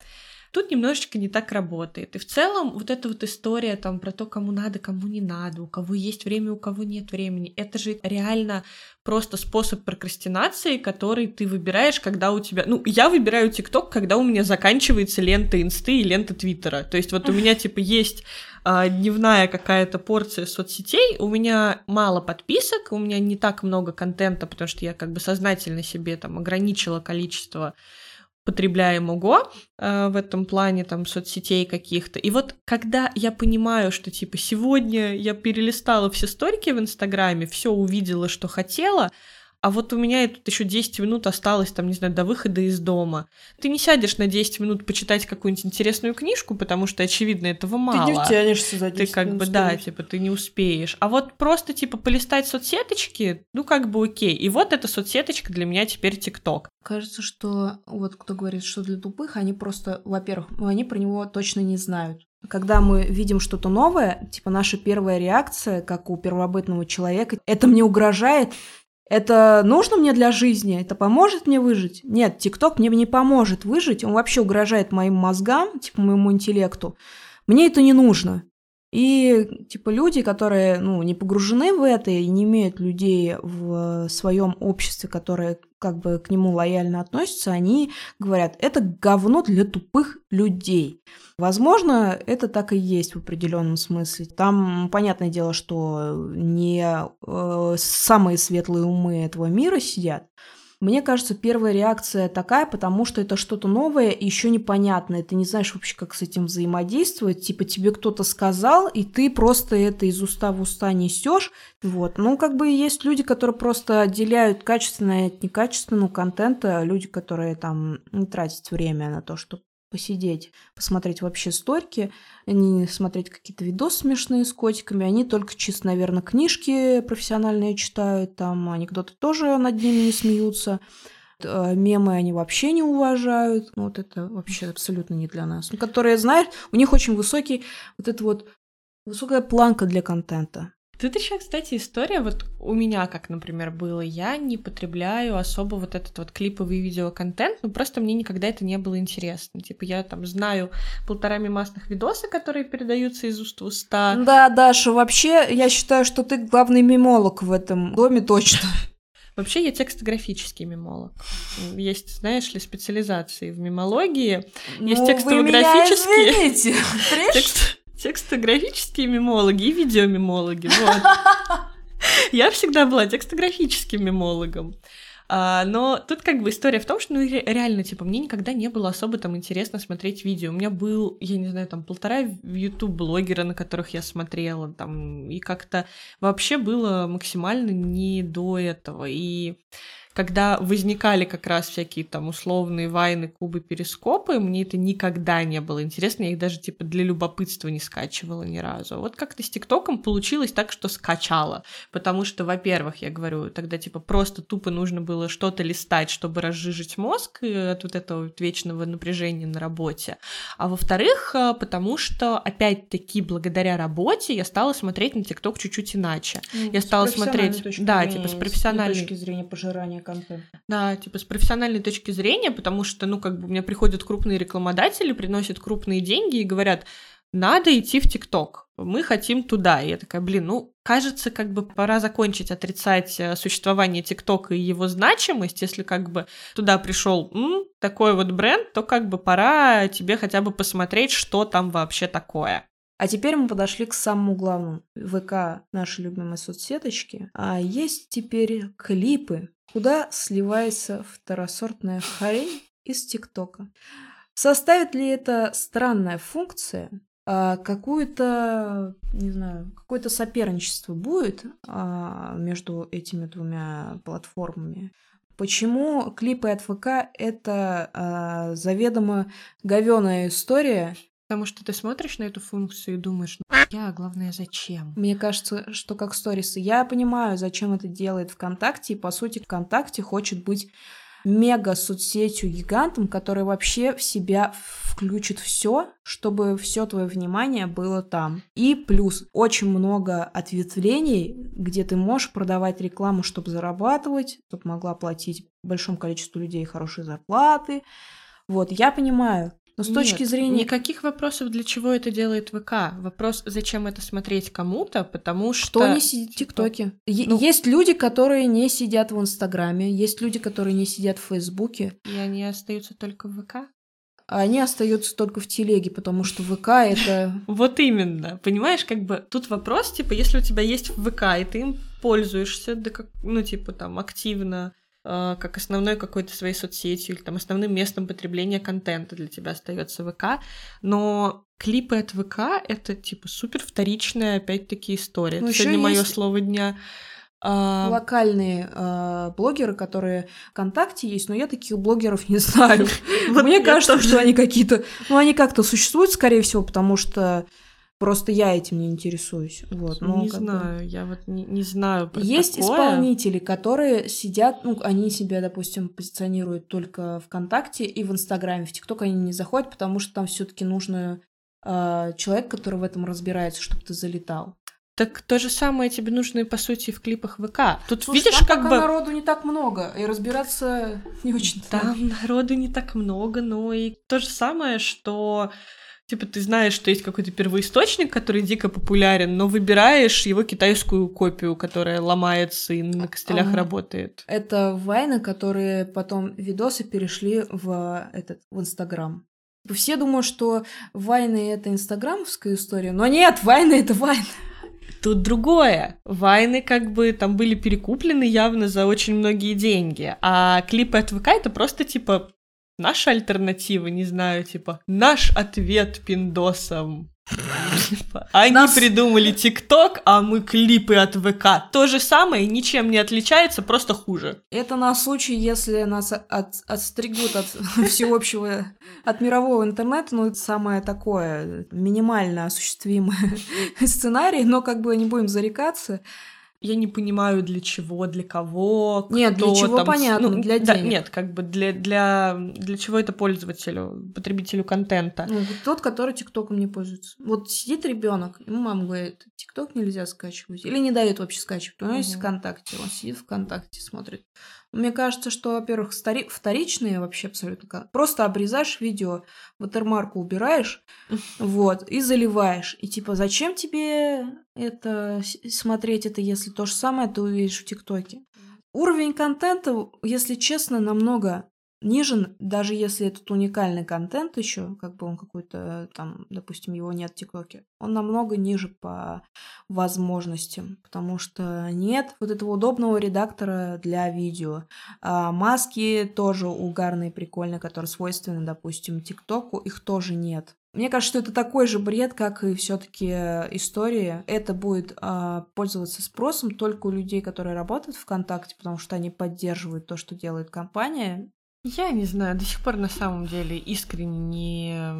тут немножечко не так работает. И в целом вот эта вот история там про то, кому надо, кому не надо, у кого есть время, у кого нет времени, это же реально просто способ прокрастинации, который ты выбираешь, когда у тебя... Ну, я выбираю ТикТок, когда у меня заканчивается лента Инсты и лента Твиттера. То есть вот у меня, типа, есть а, дневная какая-то порция соцсетей, у меня мало подписок, у меня не так много контента, потому что я как бы сознательно себе там ограничила количество потребляемого э, в этом плане там соцсетей каких-то. И вот когда я понимаю, что типа сегодня я перелистала все сторики в Инстаграме, все увидела, что хотела, а вот у меня тут еще 10 минут осталось, там, не знаю, до выхода из дома. Ты не сядешь на 10 минут почитать какую-нибудь интересную книжку, потому что, очевидно, этого мало.
Ты не втянешься за
10 Ты как бы, да, типа, ты не успеешь. А вот просто, типа, полистать соцсеточки, ну, как бы окей. И вот эта соцсеточка для меня теперь ТикТок.
Кажется, что вот кто говорит, что для тупых, они просто, во-первых, ну, они про него точно не знают когда мы видим что-то новое, типа наша первая реакция, как у первобытного человека, это мне угрожает, это нужно мне для жизни? Это поможет мне выжить? Нет, ТикТок мне не поможет выжить. Он вообще угрожает моим мозгам, типа моему интеллекту. Мне это не нужно. И типа люди, которые ну, не погружены в это и не имеют людей в своем обществе, которые как бы к нему лояльно относятся, они говорят, это говно для тупых людей. Возможно, это так и есть в определенном смысле. Там, понятное дело, что не э, самые светлые умы этого мира сидят, мне кажется, первая реакция такая, потому что это что-то новое и еще непонятное. Ты не знаешь вообще, как с этим взаимодействовать. Типа тебе кто-то сказал, и ты просто это из уста в уста несешь. Вот. Ну, как бы есть люди, которые просто отделяют качественное от некачественного контента. Люди, которые там не тратят время на то, чтобы посидеть, посмотреть вообще сторики, не смотреть какие-то видосы смешные с котиками, они только чисто, наверное, книжки профессиональные читают, там анекдоты тоже над ними не смеются, э, мемы они вообще не уважают, ну, вот это вообще абсолютно не для нас. Ну, которые, знаешь, у них очень высокий, вот это вот высокая планка для контента.
Тут еще, кстати, история, вот у меня, как, например, было, я не потребляю особо вот этот вот клиповый видеоконтент, ну просто мне никогда это не было интересно. Типа я там знаю полтора мемасных видоса, которые передаются из уст в уста.
Да, Даша, вообще я считаю, что ты главный мемолог в этом доме точно.
Вообще я текстографический мемолог. Есть, знаешь ли, специализации в мемологии. Ну, Есть текстографические. Вы меня извините. Текст текстографические мемологи и видеомемологи. Вот. Я всегда была текстографическим мемологом. А, но тут как бы история в том, что ну реально, типа, мне никогда не было особо там интересно смотреть видео. У меня был, я не знаю, там полтора YouTube-блогера, на которых я смотрела, там, и как-то вообще было максимально не до этого. И когда возникали как раз всякие там условные вайны, кубы, перископы, мне это никогда не было интересно, я их даже типа для любопытства не скачивала ни разу. Вот как-то с ТикТоком получилось так, что скачала, потому что, во-первых, я говорю, тогда типа просто тупо нужно было что-то листать, чтобы разжижить мозг от вот этого вот вечного напряжения на работе, а во-вторых, э, потому что, опять-таки, благодаря работе я стала смотреть на ТикТок чуть-чуть иначе.
Ну,
я стала смотреть, да,
зрения,
типа с профессиональной
точки зрения пожирания контента.
Да, типа с профессиональной точки зрения, потому что, ну, как бы у меня приходят крупные рекламодатели, приносят крупные деньги и говорят, надо идти в ТикТок, мы хотим туда. И я такая, блин, ну, кажется, как бы пора закончить отрицать э, существование ТикТока и его значимость. Если как бы туда пришел такой вот бренд, то как бы пора тебе хотя бы посмотреть, что там вообще такое.
А теперь мы подошли к самому главному. ВК, наши любимые соцсеточки. А есть теперь клипы, куда сливается второсортная хрень из ТикТока. Составит ли это странная функция а, какую-то, не знаю, какое-то соперничество будет а, между этими двумя платформами? Почему клипы от ВК это а, заведомо говеная история,
Потому что ты смотришь на эту функцию и думаешь, ну я, главное, зачем?
Мне кажется, что как сторисы. Я понимаю, зачем это делает ВКонтакте, и по сути ВКонтакте хочет быть мега соцсетью гигантом, который вообще в себя включит все, чтобы все твое внимание было там. И плюс очень много ответвлений, где ты можешь продавать рекламу, чтобы зарабатывать, чтобы могла платить большому количеству людей хорошие зарплаты. Вот, я понимаю, но с Нет, точки зрения...
Никаких вопросов, для чего это делает ВК. Вопрос, зачем это смотреть кому-то, потому что...
Кто не сидит в типа, ТикТоке? Ну... Есть люди, которые не сидят в Инстаграме, есть люди, которые не сидят в Фейсбуке.
И они остаются только в ВК?
А они остаются только в телеге, потому что ВК это...
Вот именно. Понимаешь, как бы тут вопрос, типа, если у тебя есть ВК, и ты им пользуешься, да как, ну, типа, там, активно, как основной какой-то своей соцсетью или там основным местом потребления контента для тебя остается ВК, но клипы от ВК это типа супер вторичная опять-таки история. Ну, это сегодня мое слово дня.
А, Локальные э, блогеры, которые ВКонтакте есть, но я таких блогеров не знаю. Мне кажется, что они какие-то, ну они как-то существуют, скорее всего, потому что Просто я этим не интересуюсь. Вот,
но не знаю, бы... я вот не, не знаю. Про
Есть
такое.
исполнители, которые сидят, ну, они себя, допустим, позиционируют только ВКонтакте и в Инстаграме. В ТикТок они не заходят, потому что там все-таки нужно э, человек, который в этом разбирается, чтобы ты залетал.
Так то же самое тебе нужно и по сути в клипах ВК. Тут
Слушай,
видишь,
там
как
пока
бы
народу не так много, и разбираться не очень.
Там народу не так много, но и то же самое, что Типа ты знаешь, что есть какой-то первоисточник, который дико популярен, но выбираешь его китайскую копию, которая ломается и на костылях а, работает.
Это вайны, которые потом видосы перешли в этот в Инстаграм. Все думают, что вайны это инстаграмовская история, но нет, вайны это вайны.
Тут другое. Вайны как бы там были перекуплены явно за очень многие деньги, а клипы от ВК это просто типа Наша альтернатива, не знаю, типа, наш ответ пиндосам. Типа, они Нас... придумали ТикТок, а мы клипы от ВК. То же самое, ничем не отличается, просто хуже.
Это на случай, если нас от, отстригут от всеобщего, от мирового интернета, ну, это самое такое минимально осуществимый сценарий, но как бы не будем зарекаться
я не понимаю, для чего, для кого.
Нет, для чего
там,
понятно, ну, для
да, Нет, как бы для, для, для чего это пользователю, потребителю контента.
Ну, тот, который ТикТоком не пользуется. Вот сидит ребенок, ему мама говорит, ТикТок нельзя скачивать. Или не дает вообще скачивать. У него угу. есть ВКонтакте, он сидит ВКонтакте, смотрит. Мне кажется, что, во-первых, стари... вторичные вообще абсолютно... Просто обрезаешь видео, ватермарку убираешь, вот, и заливаешь. И типа, зачем тебе это смотреть это, если то же самое ты увидишь в ТикТоке? Уровень контента, если честно, намного нижен, даже если этот уникальный контент еще, как бы он какой-то там, допустим, его нет в ТикТоке, он намного ниже по возможностям, потому что нет вот этого удобного редактора для видео. А маски тоже угарные, прикольные, которые свойственны, допустим, ТикТоку, их тоже нет. Мне кажется, что это такой же бред, как и все-таки истории. Это будет а, пользоваться спросом только у людей, которые работают в ВКонтакте, потому что они поддерживают то, что делает компания.
Я не знаю, до сих пор на самом деле искренне не,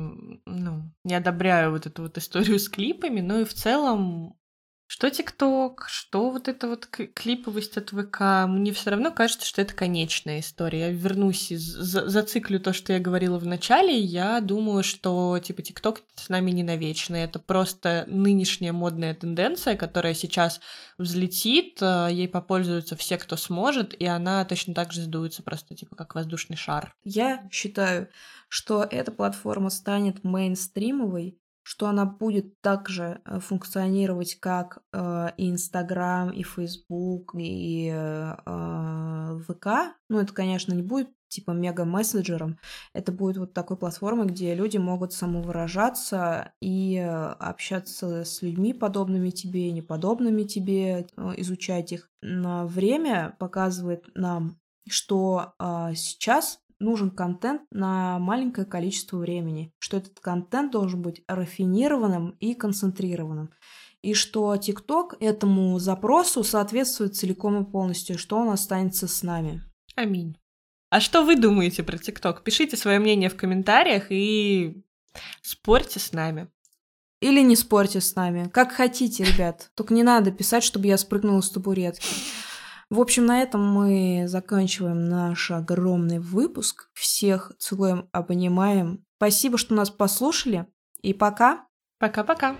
ну, не одобряю вот эту вот историю с клипами, но и в целом что ТикТок, что вот эта вот клиповость от ВК, мне все равно кажется, что это конечная история. Я вернусь и зациклю то, что я говорила в начале. Я думаю, что типа ТикТок с нами не навечно. Это просто нынешняя модная тенденция, которая сейчас взлетит, э, ей попользуются все, кто сможет, и она точно так же сдуется просто типа как воздушный шар.
Я считаю, что эта платформа станет мейнстримовой что она будет также э, функционировать, как э, и Инстаграм, и Фейсбук, и э, ВК. Ну, это, конечно, не будет типа мега-мессенджером. Это будет вот такой платформой, где люди могут самовыражаться и общаться с людьми, подобными тебе, неподобными тебе, изучать их. Но время показывает нам, что сейчас нужен контент на маленькое количество времени, что этот контент должен быть рафинированным и концентрированным, и что TikTok этому запросу соответствует целиком и полностью, что он останется с нами.
Аминь. А что вы думаете про TikTok? Пишите свое мнение в комментариях и спорьте с нами.
Или не спорьте с нами. Как хотите, ребят. Только не надо писать, чтобы я спрыгнула с табуретки. В общем, на этом мы заканчиваем наш огромный выпуск. Всех целуем, обнимаем. Спасибо, что нас послушали. И пока.
Пока-пока.